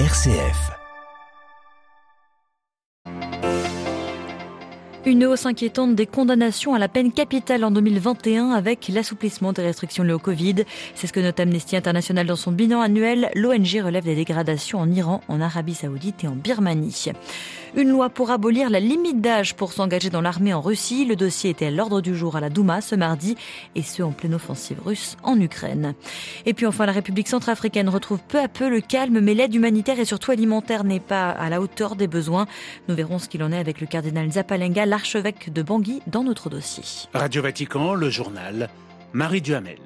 RCF. Une hausse inquiétante des condamnations à la peine capitale en 2021 avec l'assouplissement des restrictions liées au Covid. C'est ce que note Amnesty International dans son bilan annuel. L'ONG relève des dégradations en Iran, en Arabie Saoudite et en Birmanie. Une loi pour abolir la limite d'âge pour s'engager dans l'armée en Russie. Le dossier était à l'ordre du jour à la Douma ce mardi et ce en pleine offensive russe en Ukraine. Et puis enfin, la République centrafricaine retrouve peu à peu le calme, mais l'aide humanitaire et surtout alimentaire n'est pas à la hauteur des besoins. Nous verrons ce qu'il en est avec le cardinal Zapalenga, l'archevêque de Bangui, dans notre dossier. Radio Vatican, le journal, Marie Duhamel.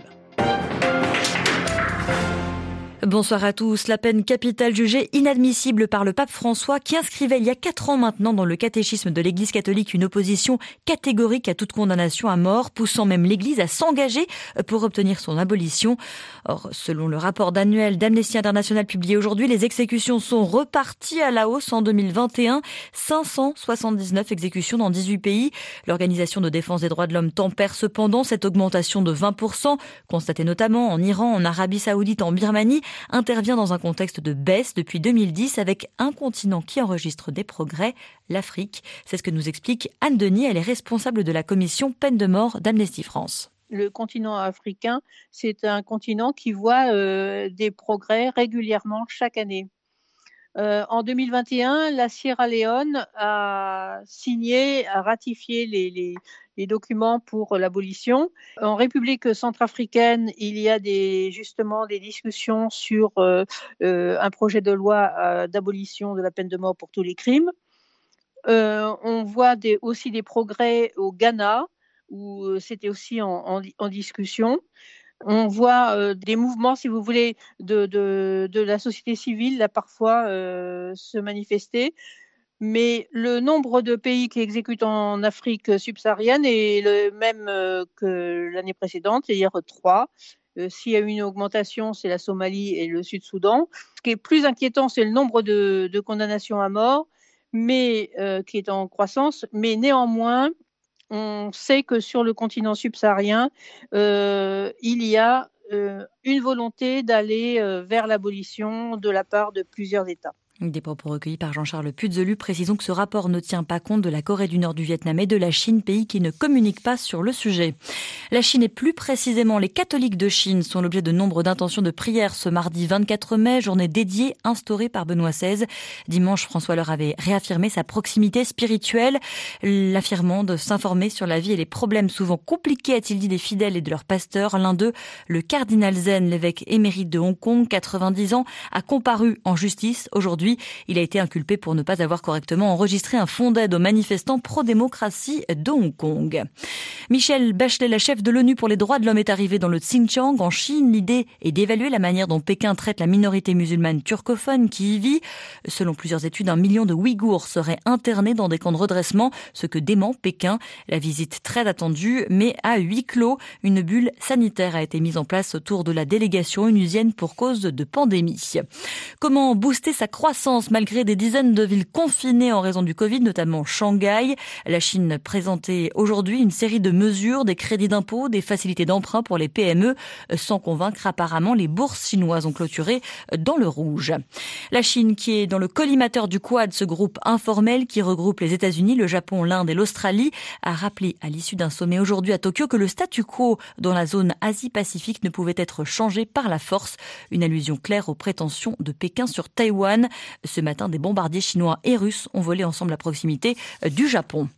Bonsoir à tous. La peine capitale jugée inadmissible par le pape François qui inscrivait il y a quatre ans maintenant dans le catéchisme de l'Église catholique une opposition catégorique à toute condamnation à mort, poussant même l'Église à s'engager pour obtenir son abolition. Or, selon le rapport annuel d'Amnesty International publié aujourd'hui, les exécutions sont reparties à la hausse en 2021. 579 exécutions dans 18 pays. L'Organisation de défense des droits de l'homme tempère cependant cette augmentation de 20%, constatée notamment en Iran, en Arabie Saoudite, en Birmanie, intervient dans un contexte de baisse depuis 2010 avec un continent qui enregistre des progrès, l'Afrique. C'est ce que nous explique Anne Denis, elle est responsable de la commission peine de mort d'Amnesty France le continent africain, c'est un continent qui voit euh, des progrès régulièrement chaque année. Euh, en 2021, la Sierra Leone a signé, a ratifié les, documents pour l'abolition. En République centrafricaine, il y a justement des discussions sur euh, euh, un projet de loi d'abolition de la peine de mort pour tous les crimes. on voit aussi des progrès au Ghana, où c'était aussi en, discussion. On voit des mouvements, si vous voulez, de, de, la société civile, parfois, se manifester mais le nombre de pays qui exécutent en Afrique subsaharienne est le même euh, que l'année précédente, c'est-à-dire trois. Euh, s'il y a eu une augmentation, c'est la Somalie et le Sud-Soudan. Ce qui est plus inquiétant, c'est le nombre de, condamnations à mort, mais euh, qui est en croissance. Mais néanmoins, on sait que sur le continent subsaharien, il y a une volonté d'aller vers l'abolition de la part de plusieurs États. Des propos recueillis par Jean-Charles Puzelu. Précisons que ce rapport ne tient pas compte de la Corée du Nord, du Vietnam et de la Chine, pays qui ne communiquent pas sur le sujet. La Chine et plus précisément les catholiques de Chine sont l'objet de nombre d'intentions de prière ce mardi 24 mai, journée dédiée instaurée par Benoît XVI. Dimanche, François leur avait réaffirmé sa proximité spirituelle, l'affirmant de s'informer sur la vie et les problèmes souvent compliqués, a-t-il dit, des fidèles et de leurs pasteurs. L'un d'eux, le cardinal Zen, l'évêque émérite de Hong Kong, 90 ans, a comparu en justice aujourd'hui il a été inculpé pour ne pas avoir correctement enregistré un fonds d'aide aux manifestants pro-démocratie de Hong Kong. Michel Bachelet, la chef de l'ONU pour les droits de l'homme, est arrivé dans le Xinjiang, en Chine. L'idée est d'évaluer la manière dont Pékin traite la minorité musulmane turcophone qui y vit. Selon plusieurs études, un million de Ouïghours seraient internés dans des camps de redressement, ce que dément Pékin. La visite très attendue, mais à huis clos. Une bulle sanitaire a été mise en place autour de la délégation onusienne pour cause de pandémie. Comment booster sa croissance malgré des dizaines de villes confinées en raison du Covid, notamment Shanghai. La Chine présentait aujourd'hui une série de mesures, des crédits d'impôt, des facilités d'emprunt pour les PME, sans convaincre apparemment les bourses chinoises ont clôturé dans le rouge. La Chine qui est dans le collimateur du Quad, ce groupe informel qui regroupe les États-Unis, le Japon, l'Inde et l'Australie, a rappelé à l'issue d'un sommet aujourd'hui à Tokyo que le statu quo dans la zone Asie-Pacifique ne pouvait être changé par la force. Une allusion claire aux prétentions de Pékin sur Taïwan. Ce matin, des bombardiers chinois et russes ont volé ensemble à proximité euh, du Japon.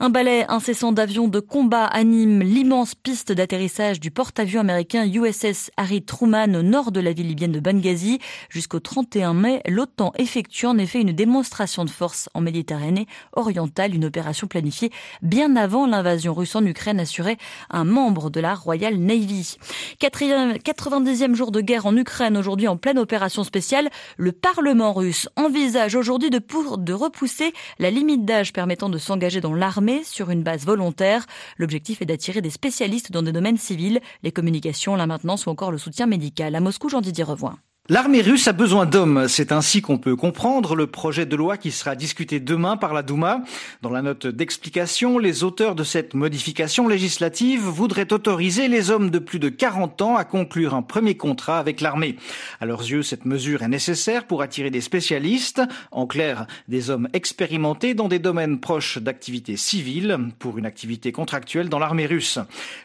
Un balai incessant d'avions de combat anime l'immense piste d'atterrissage du porte-avions américain USS Harry Truman au nord de la ville libyenne de Benghazi. Jusqu'au 31 mai, l'OTAN effectue en effet une démonstration de force en Méditerranée orientale, une opération planifiée bien avant l'invasion russe en Ukraine, assurait un membre de la Royal Navy. 90e jour de guerre en Ukraine, aujourd'hui en pleine opération spéciale, le Parlement russe envisage aujourd'hui de repousser la limite d'âge permettant de s'engager dans l'armée sur une base volontaire. L'objectif est d'attirer des spécialistes dans des domaines civils, les communications, la maintenance ou encore le soutien médical. À Moscou, Jean-Didier Revoin. L'armée russe a besoin d'hommes, c'est ainsi qu'on peut comprendre le projet de loi qui sera discuté demain par la Douma. Dans la note d'explication, les auteurs de cette modification législative voudraient autoriser les hommes de plus de 40 ans à conclure un premier contrat avec l'armée. À leurs yeux, cette mesure est nécessaire pour attirer des spécialistes, en clair, des hommes expérimentés dans des domaines proches d'activités civiles, pour une activité contractuelle dans l'armée russe.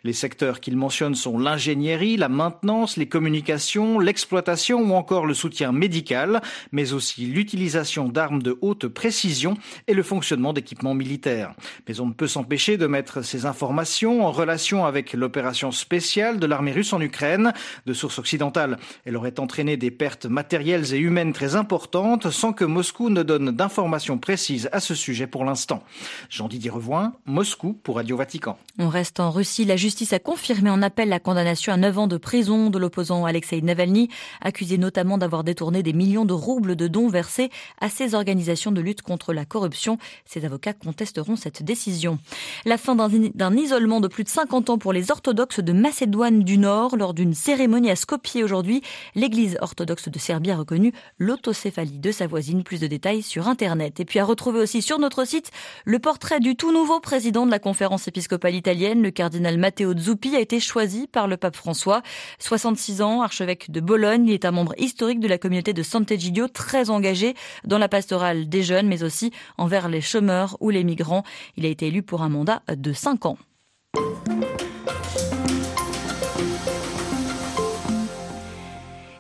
Les secteurs qu'ils mentionnent sont l'ingénierie, la maintenance, les communications, l'exploitation ou encore le soutien médical, mais aussi l'utilisation d'armes de haute précision et le fonctionnement d'équipements militaires. Mais on ne peut s'empêcher de mettre ces informations en relation avec l'opération spéciale de l'armée russe en Ukraine. De source occidentale, elle aurait entraîné des pertes matérielles et humaines très importantes sans que Moscou ne donne d'informations précises à ce sujet pour l'instant. Jean-Didier Revoin, Moscou pour Radio Vatican. On reste en Russie. La justice a confirmé en appel la condamnation à 9 ans de prison de l'opposant Alexei Navalny, accusé notamment d'avoir détourné des millions de roubles de dons versés à ces organisations de lutte contre la corruption. Ses avocats contesteront cette décision. La fin d'un isolement de plus de 50 ans pour les orthodoxes de Macédoine du Nord lors d'une cérémonie à Skopje aujourd'hui. L'église orthodoxe de Serbie a reconnu l'autocéphalie de sa voisine. Plus de détails sur Internet. Et puis à retrouver aussi sur notre site le portrait du tout nouveau président de la conférence épiscopale italienne, le cardinal Matteo Zuppi, a été choisi par le pape François. 66 ans, archevêque de Bologne, il est un membre historique de la communauté de Sant'Egidio, très engagé dans la pastorale des jeunes, mais aussi envers les chômeurs ou les migrants. Il a été élu pour un mandat de 5 ans.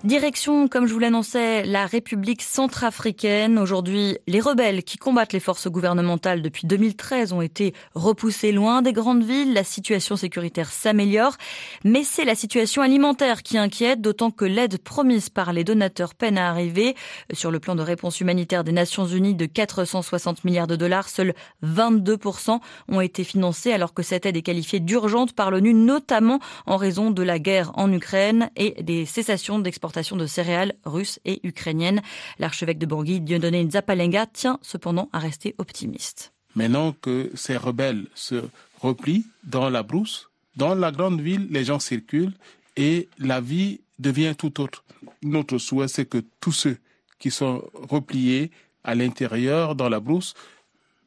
Direction, comme je vous l'annonçais, la République centrafricaine. Aujourd'hui, les rebelles qui combattent les forces gouvernementales depuis 2013 ont été repoussés loin des grandes villes. La situation sécuritaire s'améliore, mais c'est la situation alimentaire qui inquiète, d'autant que l'aide promise par les donateurs peine à arriver. Sur le plan de réponse humanitaire des Nations Unies de 460 milliards de dollars, seuls 22% ont été financés, alors que cette aide est qualifiée d'urgente par l'ONU, notamment en raison de la guerre en Ukraine et des cessations d'exportation de céréales russes et ukrainiennes. L'archevêque de Bangui, Dieudonné Zapalenga, tient cependant à rester optimiste. Maintenant que ces rebelles se replient dans la brousse, dans la grande ville, les gens circulent et la vie devient tout autre. Notre souhait, c'est que tous ceux qui sont repliés à l'intérieur, dans la brousse,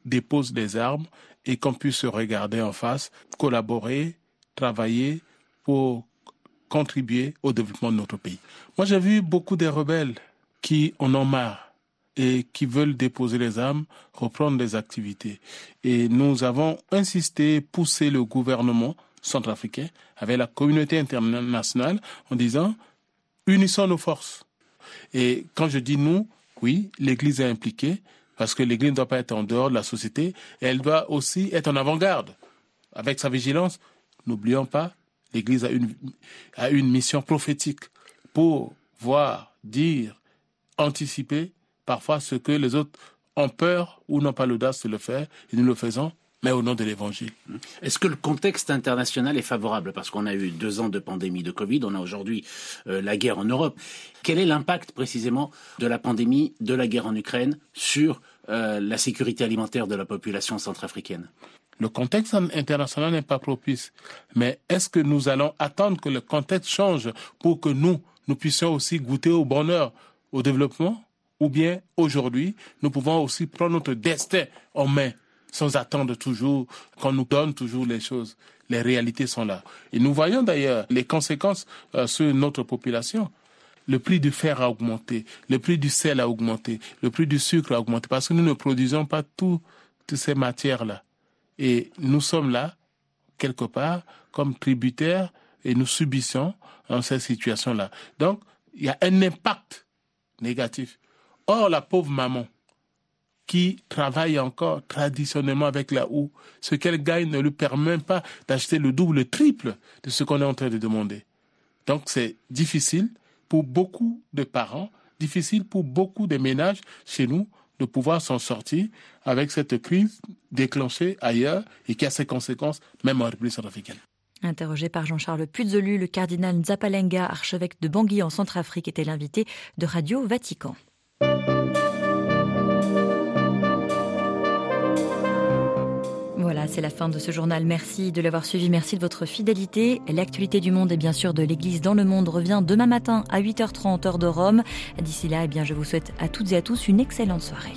déposent des armes et qu'on puisse se regarder en face, collaborer, travailler pour contribuer au développement de notre pays. Moi, j'ai vu beaucoup de rebelles qui en ont marre et qui veulent déposer les armes, reprendre des activités. Et nous avons insisté, poussé le gouvernement centrafricain avec la communauté internationale en disant unissons nos forces. Et quand je dis nous, oui, l'Église est impliquée parce que l'Église ne doit pas être en dehors de la société, elle doit aussi être en avant-garde avec sa vigilance. N'oublions pas l'Église a une, a une mission prophétique pour voir, dire, anticiper parfois ce que les autres ont peur ou n'ont pas l'audace de le faire, et nous le faisons, mais au nom de l'Évangile. Est-ce que le contexte international est favorable? Parce qu'on a eu deux ans de pandémie de Covid, on a aujourd'hui euh, la guerre en Europe. Quel est l'impact précisément de la pandémie, de la guerre en Ukraine sur euh, la sécurité alimentaire de la population centrafricaine? Le contexte international n'est pas propice. Mais est-ce que nous allons attendre que le contexte change pour que nous, nous puissions aussi goûter au bonheur, au développement? Ou bien aujourd'hui, nous pouvons aussi prendre notre destin en main sans attendre toujours qu'on nous donne toujours les choses. Les réalités sont là. Et nous voyons d'ailleurs les conséquences euh, sur notre population. Le prix du fer a augmenté, le prix du sel a augmenté, le prix du sucre a augmenté parce que nous ne produisons pas toutes ces matières-là. Et nous sommes là, quelque part, comme tributaires, et nous subissons dans cette situation-là. Donc, il y a un impact négatif. Or, la pauvre maman, qui travaille encore traditionnellement avec la houe, ce qu'elle gagne ne lui permet pas d'acheter le double, le triple de ce qu'on est en train de demander. Donc, c'est difficile pour beaucoup de parents, difficile pour beaucoup de ménages chez nous de pouvoir s'en sortir avec cette crise déclenchée ailleurs et qui a ses conséquences même en République centrafricaine. Interrogé par Jean-Charles Puzolu, le cardinal Nzapalenga, archevêque de Bangui en Centrafrique, était l'invité de Radio Vatican. C'est la fin de ce journal. Merci de l'avoir suivi. Merci de votre fidélité. L'actualité du monde et bien sûr de l'Église dans le monde revient demain matin à 8h30 heure de Rome. D'ici là, eh bien, je vous souhaite à toutes et à tous une excellente soirée.